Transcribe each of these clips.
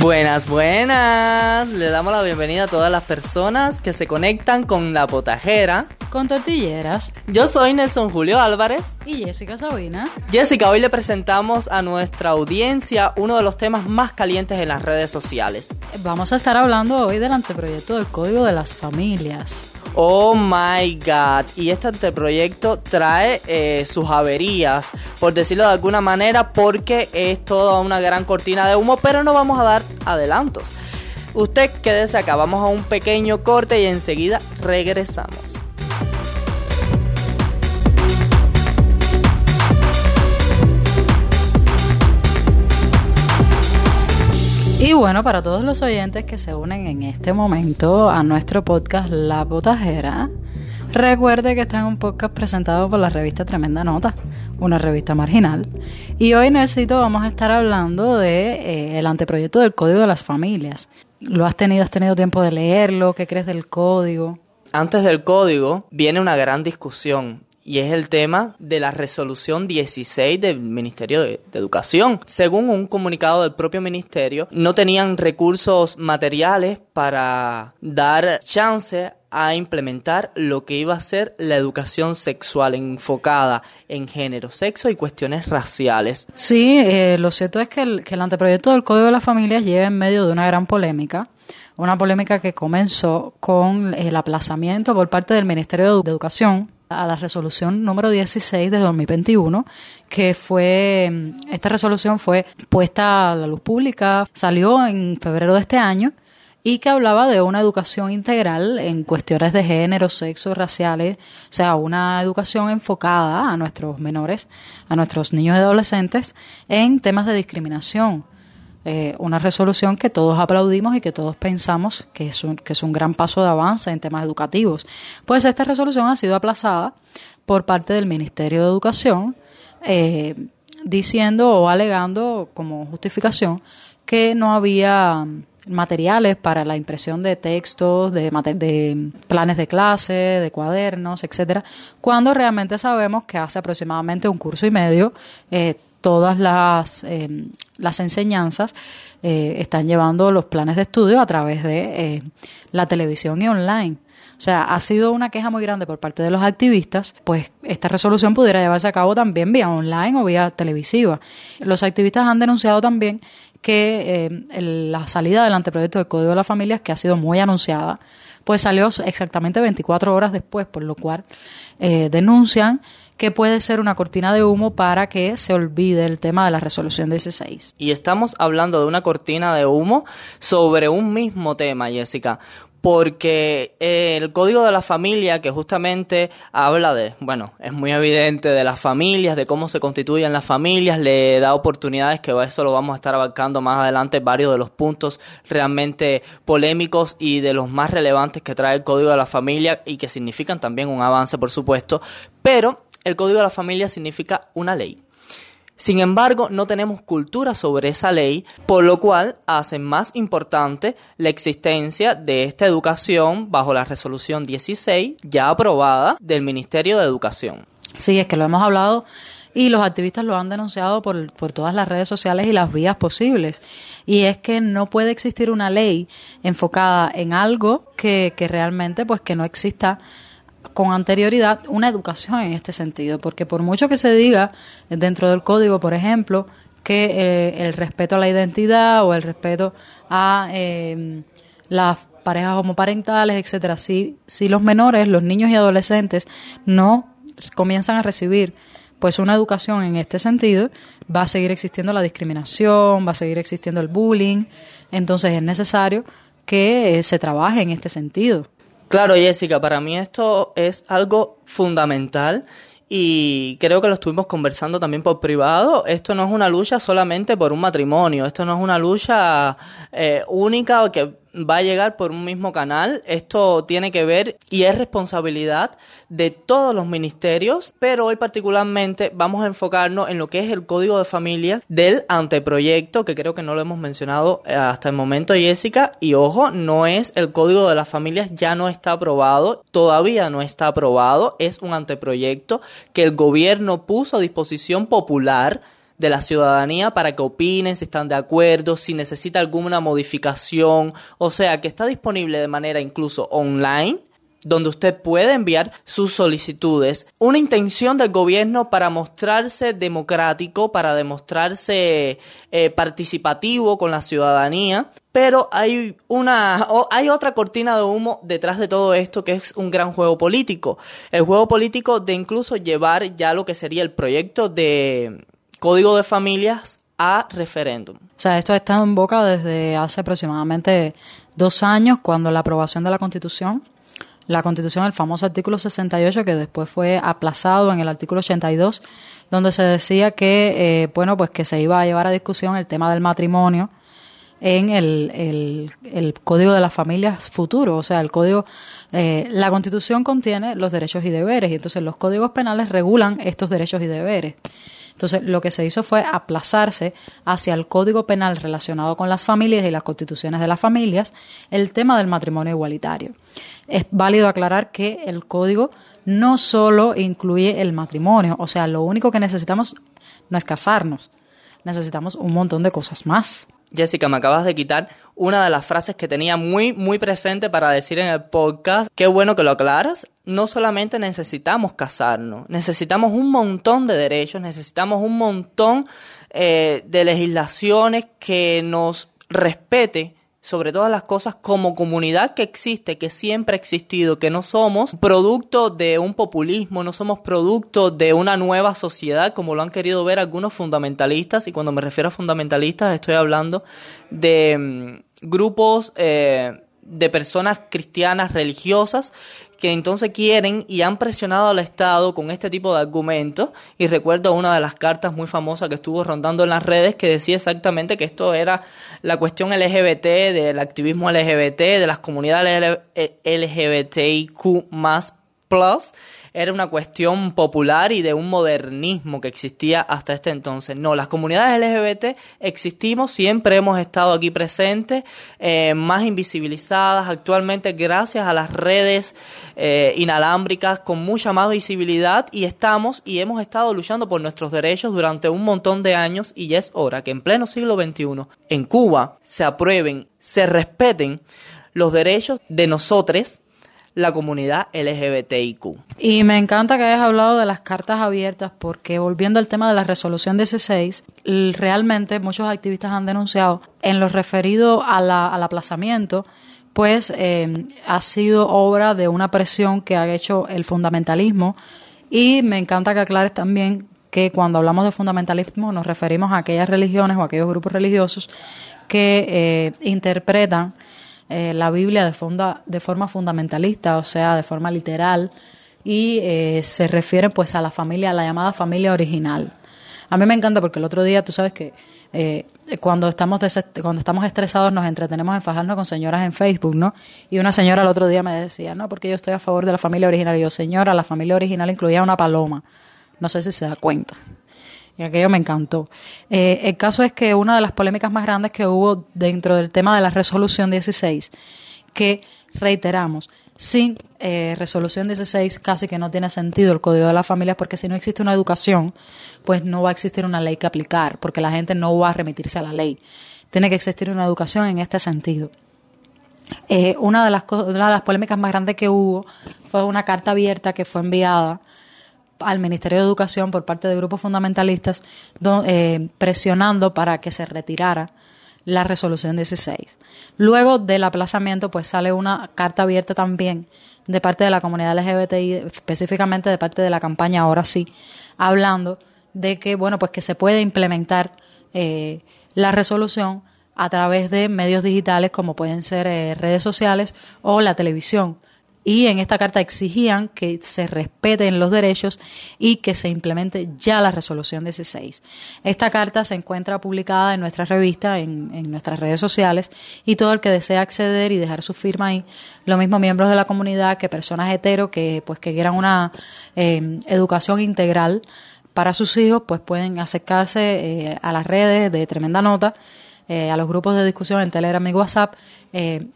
Buenas, buenas. Le damos la bienvenida a todas las personas que se conectan con la potajera. Con tortilleras. Yo soy Nelson Julio Álvarez. Y Jessica Sabina. Jessica, hoy le presentamos a nuestra audiencia uno de los temas más calientes en las redes sociales. Vamos a estar hablando hoy del anteproyecto del Código de las Familias. Oh my god. Y este anteproyecto trae eh, sus averías, por decirlo de alguna manera, porque es toda una gran cortina de humo, pero no vamos a dar adelantos. Usted quédese acá, vamos a un pequeño corte y enseguida regresamos. Y bueno, para todos los oyentes que se unen en este momento a nuestro podcast La Potajera, recuerde que está en un podcast presentado por la revista Tremenda Nota, una revista marginal. Y hoy necesito vamos a estar hablando de eh, el anteproyecto del Código de las Familias. ¿Lo has tenido? ¿Has tenido tiempo de leerlo? ¿Qué crees del código? Antes del código viene una gran discusión y es el tema de la resolución 16 del Ministerio de, Educación. Según un comunicado del propio ministerio, no tenían recursos materiales para dar chance a implementar lo que iba a ser la educación sexual enfocada en género, sexo y cuestiones raciales. Sí, eh, lo cierto es que el, que anteproyecto del Código de las Familias lleva en medio de una gran polémica una polémica que comenzó con el aplazamiento por parte del Ministerio de Educación a la resolución número 16 de 2021, que fue, esta resolución fue puesta a la luz pública, salió en febrero de este año y que hablaba de una educación integral en cuestiones de género, sexo, raciales, o sea, una educación enfocada a nuestros menores, a nuestros niños y adolescentes en temas de discriminación. Eh, una resolución que todos aplaudimos y que todos pensamos que es, un, que es un gran paso de avance en temas educativos. Pues esta resolución ha sido aplazada por parte del Ministerio de Educación, eh, diciendo o alegando como justificación que no había materiales para la impresión de textos, de, de planes de clase, de cuadernos, etcétera, cuando realmente sabemos que hace aproximadamente un curso y medio eh, todas las, eh, las enseñanzas eh, están llevando los planes de estudio a través de eh, la televisión y online. O sea, ha sido una queja muy grande por parte de los activistas, pues esta resolución pudiera llevarse a cabo también vía online o vía televisiva. Los activistas han denunciado también que la salida del anteproyecto del Código de las Familias, que ha sido muy anunciada, pues salió exactamente 24 horas después, por lo cual denuncian que puede ser una cortina de humo para que se olvide el tema de la resolución 16. Y estamos hablando de una cortina de humo sobre un mismo tema, Jessica porque eh, el código de la familia que justamente habla de, bueno, es muy evidente de las familias, de cómo se constituyen las familias, le da oportunidades que eso lo vamos a estar abarcando más adelante, varios de los puntos realmente polémicos y de los más relevantes que trae el código de la familia y que significan también un avance, por supuesto, pero el Código de la Familia significa una ley. Sin embargo, no tenemos cultura sobre esa ley, por lo cual hace más importante la existencia de esta educación bajo la resolución 16 ya aprobada del Ministerio de Educación. Sí, es que lo hemos hablado y los activistas lo han denunciado por, todas las redes sociales y las vías posibles. Y es que no puede existir una ley enfocada en algo que, que realmente pues que no exista con anterioridad una educación en este sentido, porque por mucho que se diga dentro del código, por ejemplo, que eh, el respeto a la identidad o el respeto a eh, las parejas homoparentales, etcétera, si, si los menores, los niños y adolescentes no comienzan a recibir pues una educación en este sentido, va a seguir existiendo la discriminación, va a seguir existiendo el bullying, entonces es necesario que eh, se trabaje en este sentido. Claro, Jessica, para mí esto es algo fundamental y creo que lo estuvimos conversando también por privado. Esto no es una lucha solamente por un matrimonio, esto no es una lucha eh, única que va a llegar por un mismo canal. Esto tiene que ver y es responsabilidad de todos los ministerios, pero hoy particularmente vamos a enfocarnos en lo que es el código de familia del anteproyecto, que creo que no lo hemos mencionado eh, hasta el momento, Jessica. Y ojo, no es el código de las familias, ya no está aprobado, todavía no está aprobado, es un anteproyecto que el gobierno puso a disposición popular de la ciudadanía para que opinen si están de acuerdo, si necesita alguna modificación, o sea que está disponible de manera incluso online donde usted puede enviar sus solicitudes. Una intención del gobierno para mostrarse democrático, para demostrarse eh, participativo con la ciudadanía. Pero hay una, hay otra cortina de humo detrás de todo esto que es un gran juego político. El juego político de incluso llevar ya lo que sería el proyecto de código de familias a referéndum. O sea, esto ha estado en boca desde hace aproximadamente dos años, cuando la aprobación de la Constitución, la Constitución, el famoso artículo 68, que después fue aplazado en el artículo 82, donde se decía que, eh, bueno, pues que se iba a llevar a discusión el tema del matrimonio en el, el, Código de las Familias futuro. O sea, el Código, eh, la Constitución contiene los derechos y deberes y entonces los códigos penales regulan estos derechos y deberes. Entonces, lo que se hizo fue aplazarse hacia el Código Penal relacionado con las familias y las constituciones de las familias el tema del matrimonio igualitario. Es válido aclarar que el Código no solo incluye el matrimonio, o sea, lo único que necesitamos no es casarnos, necesitamos un montón de cosas más. Jessica, me acabas de quitar una de las frases que tenía muy, muy presente para decir en el podcast. Qué bueno que lo aclaras. No solamente necesitamos casarnos, necesitamos un montón de derechos, necesitamos un montón eh, de legislaciones que nos respete sobre todas las cosas como comunidad que existe, que siempre ha existido, que no somos producto de un populismo, no somos producto de una nueva sociedad como lo han querido ver algunos fundamentalistas. Y cuando me refiero a fundamentalistas estoy hablando de mm, grupos eh, de personas cristianas religiosas que entonces quieren y han presionado al Estado con este tipo de argumentos. Y recuerdo una de las cartas muy famosas que estuvo rondando en las redes que decía exactamente que esto era la cuestión LGBT, del activismo LGBT, de las comunidades LGBTIQ más plus era una cuestión popular y de un modernismo que existía hasta este entonces. No, las comunidades LGBT existimos, siempre hemos estado aquí presentes, eh, más invisibilizadas actualmente gracias a las redes eh, inalámbricas con mucha más visibilidad y estamos y hemos estado luchando por nuestros derechos durante un montón de años y ya es hora que en pleno siglo XXI en Cuba se aprueben, se respeten los derechos de nosotros la comunidad LGBTIQ. Y me encanta que hayas hablado de las cartas abiertas porque volviendo al tema de la resolución 16, realmente muchos activistas han denunciado en lo referido al aplazamiento, pues eh, ha sido obra de una presión que ha hecho el fundamentalismo y me encanta que aclares también que cuando hablamos de fundamentalismo nos referimos a aquellas religiones o aquellos grupos religiosos que eh, interpretan eh, la Biblia de, de forma fundamentalista, o sea, de forma literal, y eh, se refiere pues a la familia, a la llamada familia original. A mí me encanta porque el otro día, tú sabes que eh, cuando, estamos cuando estamos estresados nos entretenemos en fajarnos con señoras en Facebook, ¿no? Y una señora el otro día me decía, no, porque yo estoy a favor de la familia original. Y yo, señora, la familia original incluía una paloma. No sé si se da cuenta y aquello me encantó. Eh, el caso es que una de las polémicas más grandes que hubo dentro del tema de la resolución 16, que reiteramos, sin eh, resolución 16 casi que no tiene sentido el Código de las Familias porque si no existe una educación, pues no va a existir una ley que aplicar, porque la gente no va a remitirse a la ley. Tiene que existir una educación en este sentido. Eh, una, de las, una de las polémicas más grandes que hubo fue una carta abierta que fue enviada al Ministerio de Educación por parte de grupos fundamentalistas eh, presionando para que se retirara la resolución 16. Luego del aplazamiento, pues sale una carta abierta también de parte de la comunidad LGBTI, específicamente de parte de la campaña Ahora sí, hablando de que, bueno, pues que se puede implementar eh, la resolución a través de medios digitales como pueden ser eh, redes sociales o la televisión y en esta carta exigían que se respeten los derechos y que se implemente ya la resolución 16. Esta carta se encuentra publicada en nuestra revista, en, nuestras redes sociales y todo el que desea acceder y dejar su firma ahí, lo mismo miembros de la comunidad que personas hetero que pues que quieran una eh, educación integral para sus hijos, pues pueden acercarse eh, a las redes de Tremenda Nota, eh, a los grupos de discusión en Telegram y WhatsApp,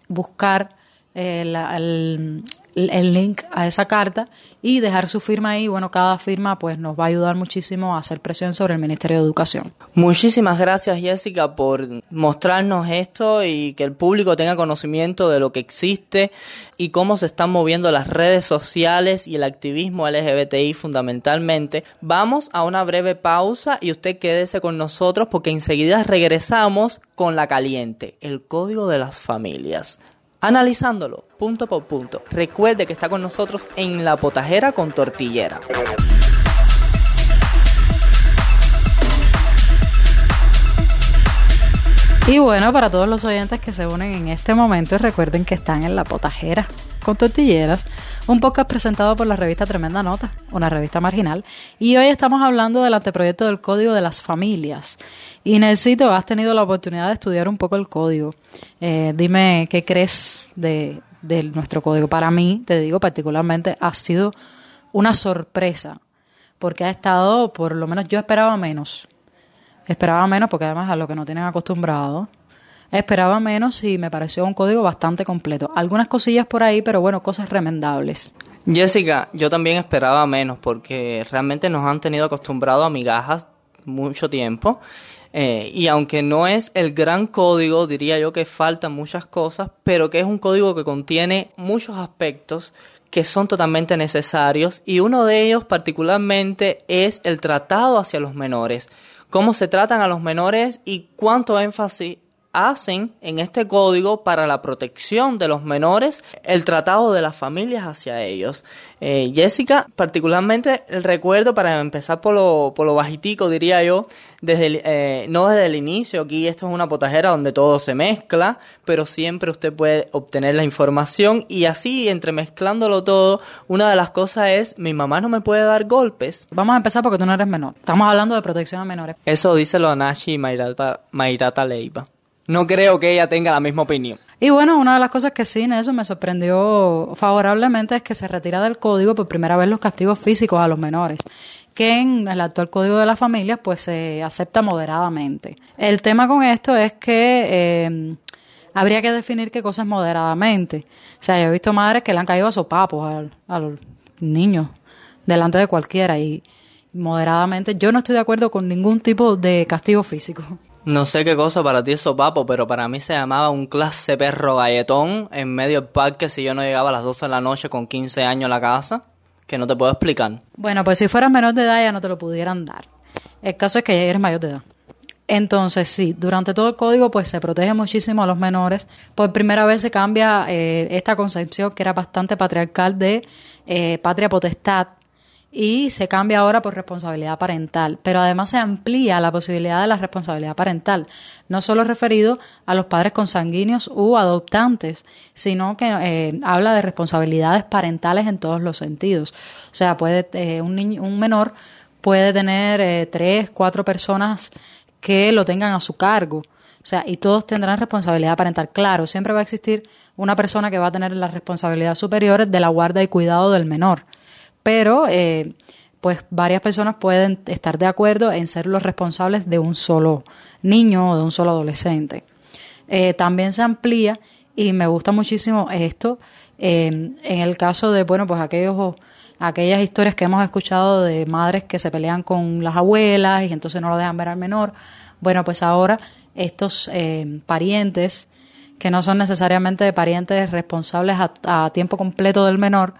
buscar el, el link a esa carta y dejar su firma ahí. Bueno, cada firma pues nos va a ayudar muchísimo a hacer presión sobre el Ministerio de Educación. Muchísimas gracias Jessica por mostrarnos esto y que el público tenga conocimiento de lo que existe y cómo se están moviendo las redes sociales y el activismo LGBTI fundamentalmente. Vamos a una breve pausa y usted quédese con nosotros porque enseguida regresamos con la caliente, el código de las familias analizándolo punto por punto. Recuerde que está con nosotros en la potajera con tortillera. Y bueno, para todos los oyentes que se unen en este momento, recuerden que están en La Potajera con Tortilleras, un podcast presentado por la revista Tremenda Nota, una revista marginal. Y hoy estamos hablando del anteproyecto del Código de las Familias. Y Nelsito, has tenido la oportunidad de estudiar un poco el código. Eh, dime qué crees de, de nuestro código. Para mí, te digo particularmente, ha sido una sorpresa, porque ha estado, por lo menos yo esperaba menos Esperaba menos porque además a lo que no tienen acostumbrado. Esperaba menos y me pareció un código bastante completo. Algunas cosillas por ahí, pero bueno, cosas remendables. Jessica, yo también esperaba menos porque realmente nos han tenido acostumbrados a migajas mucho tiempo. Eh, y aunque no es el gran código, diría yo que faltan muchas cosas, pero que es un código que contiene muchos aspectos que son totalmente necesarios y uno de ellos particularmente es el tratado hacia los menores cómo se tratan a los menores y cuánto énfasis hacen en este código para la protección de los menores el tratado de las familias hacia ellos. Eh, Jessica, particularmente el recuerdo para empezar por lo, por lo bajitico, diría yo, desde eh, no desde el inicio, aquí esto es una potajera donde todo se mezcla, pero siempre usted puede obtener la información y así, entremezclándolo todo, una de las cosas es, mi mamá no me puede dar golpes. Vamos a empezar porque tú no eres menor. Estamos hablando de protección a menores. Eso dice lo Nashi y Mayrata, Mayrata Leiva no creo que ella tenga la misma opinión. Y bueno, una de las cosas que sí en eso me sorprendió favorablemente es que se retira del código por primera vez los castigos físicos a los menores, que en el actual código de la familia pues se acepta moderadamente. El tema con esto es que eh, habría que definir qué cosa es moderadamente. O sea, yo he visto madres que le han caído a sopapos a, a los niños delante de cualquiera y moderadamente yo no estoy de acuerdo con ningún tipo de castigo físico. No sé qué cosa para ti es sopapo, pero para mí se llamaba un clase perro galletón en medio del parque si yo no llegaba a las 12 de la noche con 15 años a la casa, que no te puedo explicar. Bueno, pues si fueras menor de edad ya no te lo pudieran dar. El caso es que ya eres mayor de edad. Entonces, sí, durante todo el código pues se protege muchísimo a los menores. Por primera vez se cambia eh, esta concepción que era bastante patriarcal de eh, patria potestad y se cambia ahora por responsabilidad parental, pero además se amplía la posibilidad de la responsabilidad parental, no solo referido a los padres consanguíneos u adoptantes, sino que eh, habla de responsabilidades parentales en todos los sentidos. O sea, puede eh, un, niño, un menor puede tener eh, tres, cuatro personas que lo tengan a su cargo. O sea, y todos tendrán responsabilidad parental. Claro, siempre va a existir una persona que va a tener las responsabilidades superiores de la guarda y cuidado del menor pero eh, pues varias personas pueden estar de acuerdo en ser los responsables de un solo niño o de un solo adolescente. Eh, también se amplía y me gusta muchísimo esto eh, en el caso de, bueno, pues aquellos aquellas historias que hemos escuchado de madres que se pelean con las abuelas y entonces no lo dejan ver al menor. Bueno, pues ahora estos parientes, que no son necesariamente parientes responsables a, tiempo completo del menor,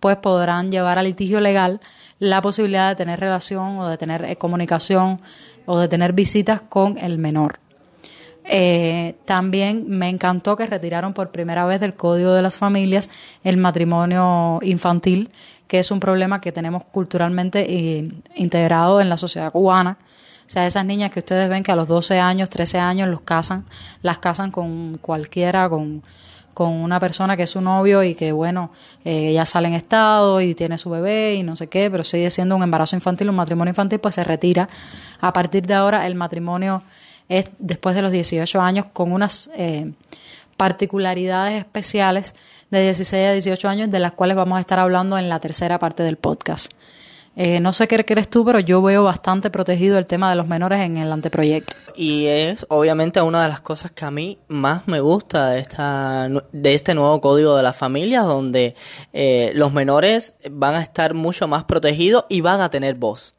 pues podrán llevar a litigio legal la posibilidad de tener relación o de tener eh, comunicación o de tener visitas con el menor. Eh, también me encantó que retiraron por primera vez del Código de las Familias el matrimonio infantil, que es un problema que tenemos culturalmente eh, integrado en la sociedad cubana. O sea, esas niñas que ustedes ven que a los 12 años, 13 años los casan, las casan con cualquiera, con con una persona que es su novio y que, bueno, eh, ya sale en estado y tiene su bebé y no sé qué, pero sigue siendo un embarazo infantil, un matrimonio infantil, pues se retira. A partir de ahora el matrimonio es después de los 18 años con unas eh, particularidades especiales de 16 a 18 años de las cuales vamos a estar hablando en la tercera parte del podcast. Eh, no sé qué crees tú, pero yo veo bastante protegido el tema de los menores en el anteproyecto. Y es obviamente una de las cosas que a mí más me gusta de, esta, de este nuevo código de las familias, donde eh, los menores van a estar mucho más protegidos y van a tener voz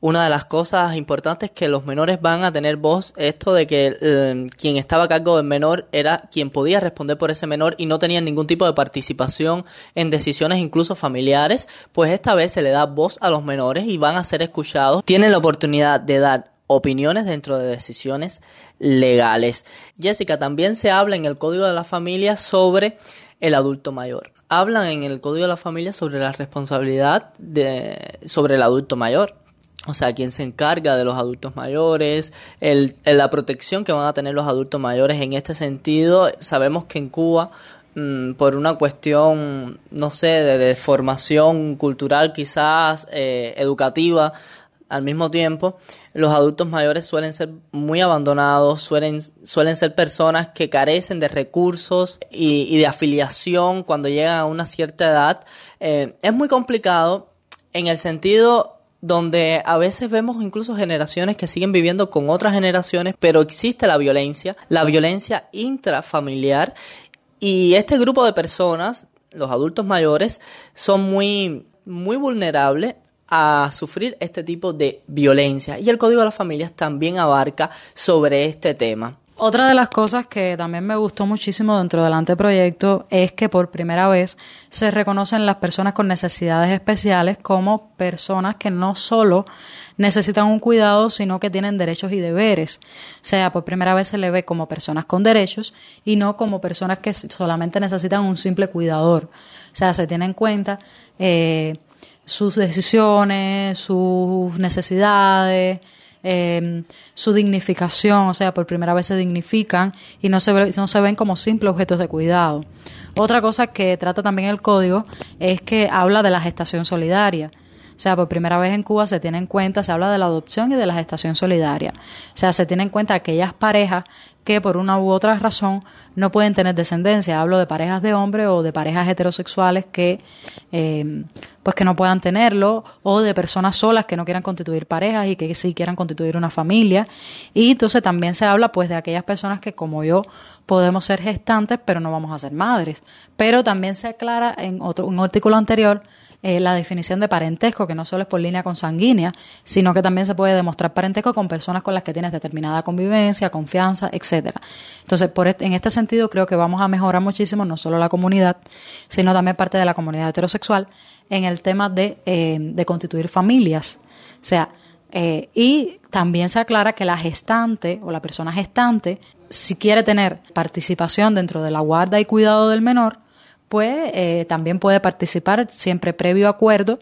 una de las cosas importantes que los menores van a tener voz, esto de que eh, quien estaba a cargo del menor era quien podía responder por ese menor y no tenía ningún tipo de participación en decisiones incluso familiares, pues esta vez se le da voz a los menores y van a ser escuchados. Tienen la oportunidad de dar opiniones dentro de decisiones legales. Jessica, también se habla en el Código de la Familia sobre el adulto mayor. Hablan en el Código de la Familia sobre la responsabilidad de, sobre el adulto mayor o sea, quién se encarga de los adultos mayores, el, la protección que van a tener los adultos mayores en este sentido. Sabemos que en Cuba, mm, por una cuestión, no sé, de, formación cultural quizás, eh, educativa, al mismo tiempo, los adultos mayores suelen ser muy abandonados, suelen, suelen ser personas que carecen de recursos y, de afiliación cuando llegan a una cierta edad. Eh, es muy complicado en el sentido donde a veces vemos incluso generaciones que siguen viviendo con otras generaciones, pero existe la violencia, la violencia intrafamiliar, y este grupo de personas, los adultos mayores, son muy, muy vulnerables a sufrir este tipo de violencia. Y el Código de las Familias también abarca sobre este tema. Otra de las cosas que también me gustó muchísimo dentro del anteproyecto es que por primera vez se reconocen las personas con necesidades especiales como personas que no solo necesitan un cuidado, sino que tienen derechos y deberes. O sea, por primera vez se le ve como personas con derechos y no como personas que solamente necesitan un simple cuidador. O sea, se tiene en cuenta eh, sus decisiones, sus necesidades, eh, su dignificación, o sea, por primera vez se dignifican y no se, no se ven como simples objetos de cuidado. Otra cosa que trata también el código es que habla de la gestación solidaria. O sea, por primera vez en Cuba se tiene en cuenta, se habla de la adopción y de la gestación solidaria. O sea, se tiene en cuenta aquellas parejas que por una u otra razón no pueden tener descendencia. Hablo de parejas de hombres o de parejas heterosexuales que eh, pues que no puedan tenerlo o de personas solas que no quieran constituir parejas y que sí quieran constituir una familia. Y entonces también se habla pues de aquellas personas que como yo podemos ser gestantes pero no vamos a ser madres. Pero también se aclara en otro un artículo anterior eh, la definición de parentesco, que no solo es por línea consanguínea, sino que también se puede demostrar parentesco con personas con las que tienes determinada convivencia, confianza, etcétera. Entonces, por en este sentido, creo que vamos a mejorar muchísimo no solo la comunidad, sino también parte de la comunidad heterosexual en el tema de, eh, de constituir familias. O sea, eh, y también se aclara que la gestante o la persona gestante, si quiere tener participación dentro de la guarda y cuidado del menor, pues eh, también puede participar siempre previo acuerdo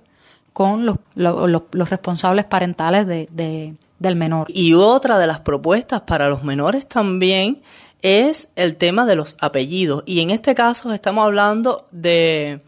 con los, los, responsables parentales de, del menor. Y otra de las propuestas para los menores también es el tema de los apellidos. Y en este caso estamos hablando de,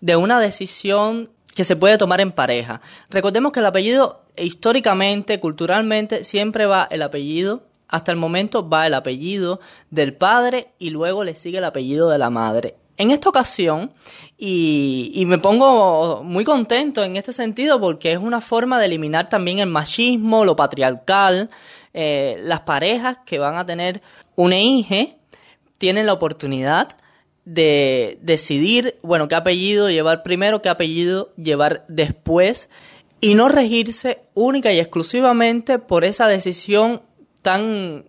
de una decisión que se puede tomar en pareja. Recordemos que el apellido históricamente, culturalmente, siempre va el apellido hasta el momento va el apellido del padre y luego le sigue el apellido de la madre. En esta ocasión, y, me pongo muy contento en este sentido porque es una forma de eliminar también el machismo, lo patriarcal, eh, las parejas que van a tener un hija tienen la oportunidad de decidir, bueno, qué apellido llevar primero, qué apellido llevar después y no regirse única y exclusivamente por esa decisión tan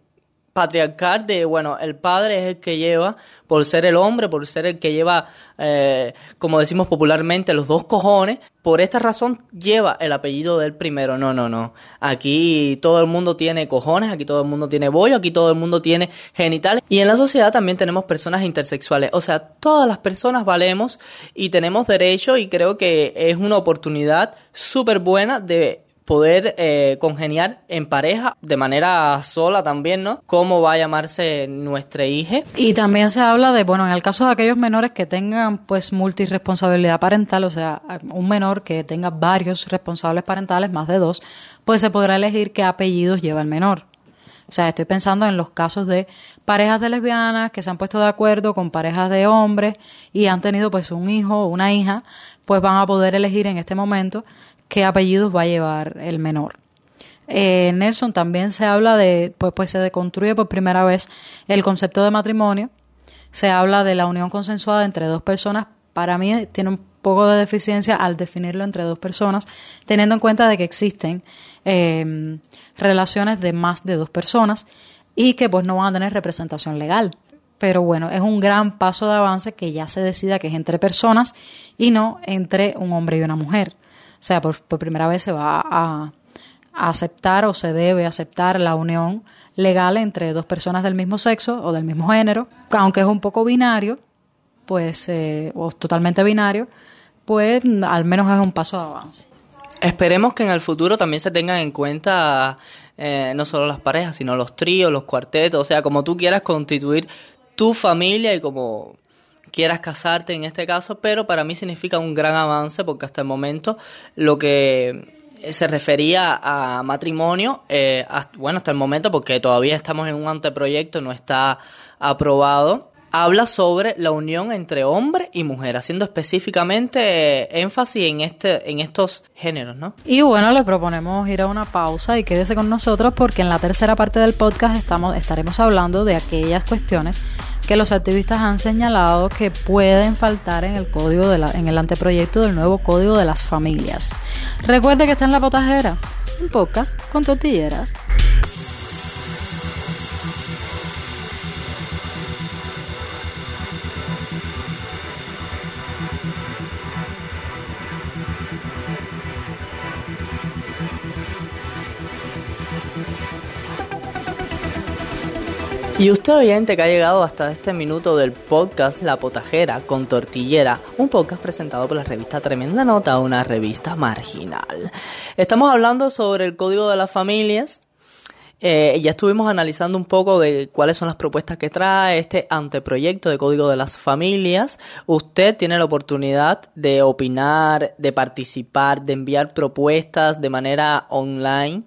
patriarcal de, bueno, el padre es el que lleva, por ser el hombre, por ser el que lleva, eh, como decimos popularmente, los dos cojones, por esta razón lleva el apellido del primero. No, no, no. Aquí todo el mundo tiene cojones, aquí todo el mundo tiene bollo, aquí todo el mundo tiene genitales. Y en la sociedad también tenemos personas intersexuales. O sea, todas las personas valemos y tenemos derecho y creo que es una oportunidad súper buena de poder eh, congeniar en pareja de manera sola también, ¿no? ¿Cómo va a llamarse nuestra hija? Y también se habla de, bueno, en el caso de aquellos menores que tengan pues multiresponsabilidad parental, o sea, un menor que tenga varios responsables parentales, más de dos, pues se podrá elegir qué apellidos lleva el menor. O sea, estoy pensando en los casos de parejas de lesbianas que se han puesto de acuerdo con parejas de hombres y han tenido pues un hijo o una hija, pues van a poder elegir en este momento qué apellidos va a llevar el menor. Eh, Nelson también se habla de, pues, pues se deconstruye por primera vez el concepto de matrimonio, se habla de la unión consensuada entre dos personas, para mí tiene un poco de deficiencia al definirlo entre dos personas, teniendo en cuenta de que existen eh, relaciones de más de dos personas y que pues no van a tener representación legal. Pero bueno, es un gran paso de avance que ya se decida que es entre personas y no entre un hombre y una mujer. Sea, por, primera vez se va a, aceptar o se debe aceptar la unión legal entre dos personas del mismo sexo o del mismo género, aunque es un poco binario, pues, eh, o totalmente binario, pues al menos es un paso de avance. Esperemos que en el futuro también se tengan en cuenta eh, no solo las parejas, sino los tríos, los cuartetos, o sea, como tú quieras constituir tu familia y como quieras casarte en este caso, pero para mí significa un gran avance porque hasta el momento lo que se refería a matrimonio, eh, bueno, hasta el momento porque todavía estamos en un anteproyecto, no está aprobado, habla sobre la unión entre hombre y mujer, haciendo específicamente eh, énfasis en este, en estos géneros, ¿no? Y bueno, le proponemos ir a una pausa y quédese con nosotros porque en la tercera parte del podcast estamos, estaremos hablando de aquellas cuestiones que los activistas han señalado que pueden faltar en el código de la, en el anteproyecto del nuevo código de las familias. Recuerde que está en la potajera, un podcast con tortilleras. Y usted oyente que ha llegado hasta este minuto del podcast La Potajera con Tortillera, un podcast presentado por la revista Tremenda Nota, una revista marginal. Estamos hablando sobre el Código de las Familias. Eh, ya estuvimos analizando un poco de cuáles son las propuestas que trae este anteproyecto de Código de las Familias. Usted tiene la oportunidad de opinar, de participar, de enviar propuestas de manera online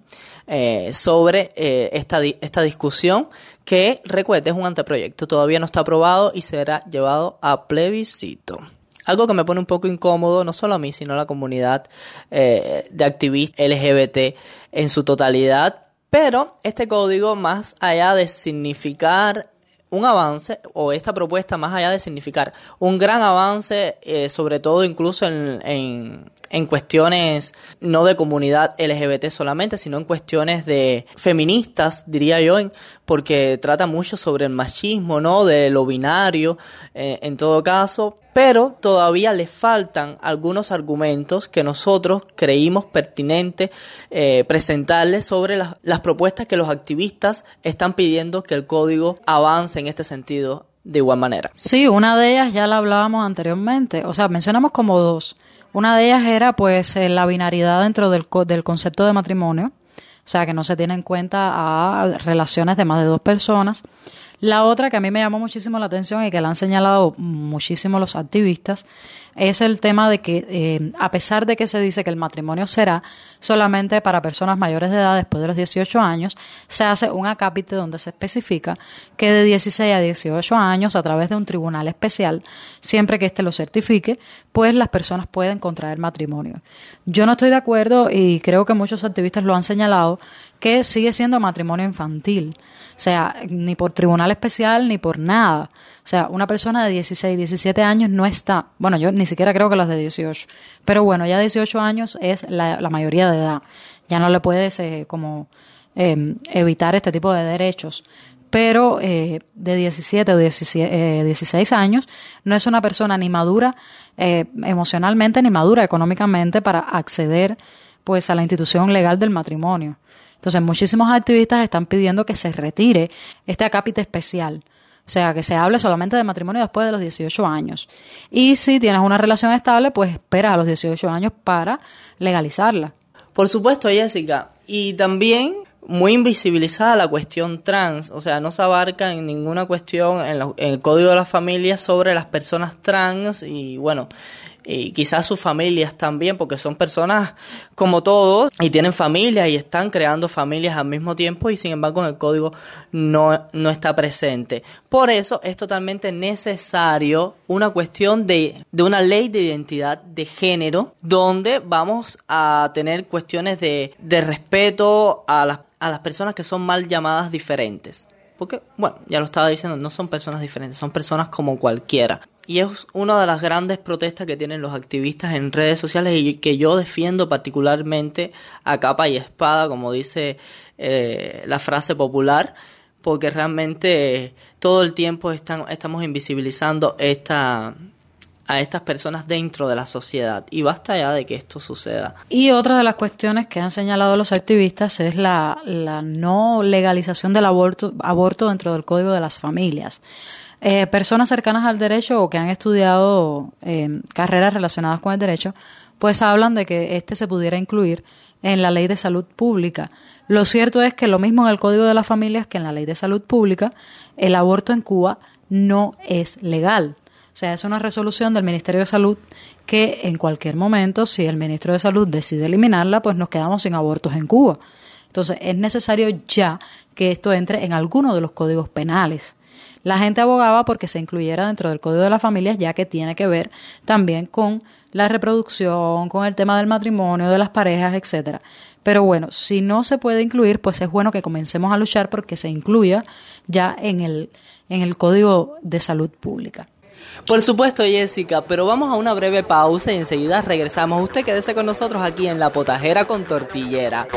eh, sobre eh, esta, esta discusión que, recuerde, es un anteproyecto, todavía no está aprobado y será llevado a plebiscito. Algo que me pone un poco incómodo, no solo a mí, sino a la comunidad eh, de activistas LGBT en su totalidad. Pero este código, más allá de significar un avance, o esta propuesta, más allá de significar un gran avance, eh, sobre todo incluso en, en, en cuestiones no de comunidad LGBT solamente, sino en cuestiones de feministas, diría yo, porque trata mucho sobre el machismo, ¿no? De lo binario, eh, en todo caso, pero todavía le faltan algunos argumentos que nosotros creímos pertinente eh, presentarles sobre las, las propuestas que los activistas están pidiendo que el código avance en este sentido de igual manera. Sí, una de ellas ya la hablábamos anteriormente, o sea, mencionamos como dos. Una de ellas era pues eh, la binaridad dentro del, del concepto de matrimonio, o sea que no se tiene en cuenta a relaciones de más de dos personas. La otra que a mí me llamó muchísimo la atención y que la han señalado muchísimo los activistas es el tema de que, eh, a pesar de que se dice que el matrimonio será solamente para personas mayores de edad después de los 18 años, se hace un acápite donde se especifica que de 16 a 18 años, a través de un tribunal especial, siempre que éste lo certifique, pues las personas pueden contraer matrimonio. Yo no estoy de acuerdo y creo que muchos activistas lo han señalado, que sigue siendo matrimonio infantil. O sea, ni por tribunal especial ni por nada. O sea, una persona de 16, 17 años no está, bueno, yo ni siquiera creo que las de 18, pero bueno, ya 18 años es la, mayoría de edad. Ya no le puedes eh, como em, evitar este tipo de derechos. Pero eh, de 17 o 16 eh, años no es una persona ni madura emocionalmente ni madura económicamente para acceder pues a la institución legal del matrimonio. Entonces, muchísimos activistas están pidiendo que se retire este acápite especial. O sea, que se hable solamente de matrimonio después de los 18 años. Y si tienes una relación estable, pues espera a los 18 años para legalizarla. Por supuesto, Jessica. Y también muy invisibilizada la cuestión trans, o sea, no se abarca en ninguna cuestión en, en, el Código de la Familia sobre las personas trans y bueno, y quizás sus familias también, porque son personas como todos y tienen familias y están creando familias al mismo tiempo y sin embargo en el código no, no está presente. Por eso es totalmente necesario una cuestión de, de una ley de identidad de género donde vamos a tener cuestiones de, de respeto a las, a las personas que son mal llamadas diferentes. Porque, bueno, ya lo estaba diciendo, no son personas diferentes, son personas como cualquiera. Y es una de las grandes protestas que tienen los activistas en redes sociales y que yo defiendo particularmente a capa y espada, como dice eh, la frase popular, porque realmente todo el tiempo están, estamos invisibilizando esta, a estas personas dentro de la sociedad y basta ya de que esto suceda. Y otra de las cuestiones que han señalado los activistas es la, la no legalización del aborto, aborto dentro del Código de las Familias. Eh, personas cercanas al derecho o que han estudiado eh, carreras relacionadas con el derecho, pues hablan de que este se pudiera incluir en la ley de salud pública. Lo cierto es que lo mismo en el Código de las Familias que en la ley de salud pública, el aborto en Cuba no es legal. O sea, es una resolución del Ministerio de Salud que en cualquier momento, si el Ministro de Salud decide eliminarla, pues nos quedamos sin abortos en Cuba. Entonces, es necesario ya que esto entre en alguno de los códigos penales. La gente abogaba porque se incluyera dentro del Código de las Familias, ya que tiene que ver también con la reproducción, con el tema del matrimonio, de las parejas, etcétera. Pero bueno, si no se puede incluir, pues es bueno que comencemos a luchar porque se incluya ya en el, en el Código de Salud Pública. Por supuesto, Jessica, pero vamos a una breve pausa y enseguida regresamos. Usted quédese con nosotros aquí en La Potajera con Tortillera.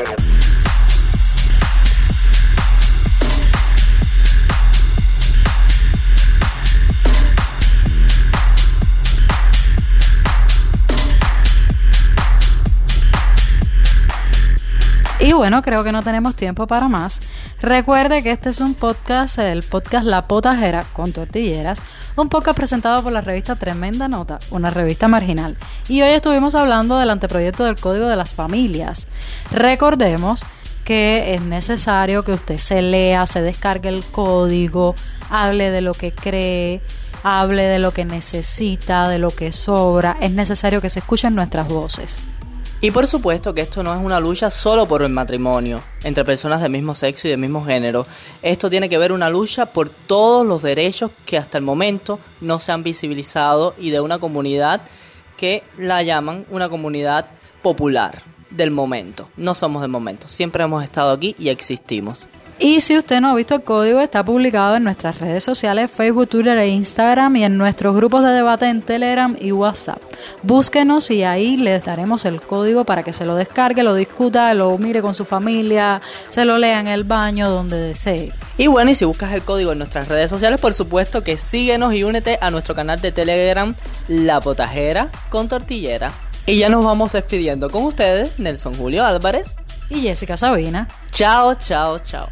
Bueno, creo que no tenemos tiempo para más. Recuerde que este es un podcast, el podcast La Potajera con Tortilleras, un podcast presentado por la revista Tremenda Nota, una revista marginal. Y hoy estuvimos hablando del anteproyecto del Código de las Familias. Recordemos que es necesario que usted se lea, se descargue el código, hable de lo que cree, hable de lo que necesita, de lo que sobra. Es necesario que se escuchen nuestras voces. Y por supuesto que esto no es una lucha solo por el matrimonio entre personas del mismo sexo y del mismo género. Esto tiene que ver una lucha por todos los derechos que hasta el momento no se han visibilizado y de una comunidad que la llaman una comunidad popular del momento. No somos del momento, siempre hemos estado aquí y existimos. Y si usted no ha visto el código, está publicado en nuestras redes sociales, Facebook, Twitter e Instagram y en nuestros grupos de debate en Telegram y WhatsApp. Búsquenos y ahí les daremos el código para que se lo descargue, lo discuta, lo mire con su familia, se lo lea en el baño, donde desee. Y bueno, y si buscas el código en nuestras redes sociales, por supuesto que síguenos y únete a nuestro canal de Telegram, La Potajera con Tortillera. Y ya nos vamos despidiendo con ustedes, Nelson Julio Álvarez y Jessica Sabina. Chao, chao, chao.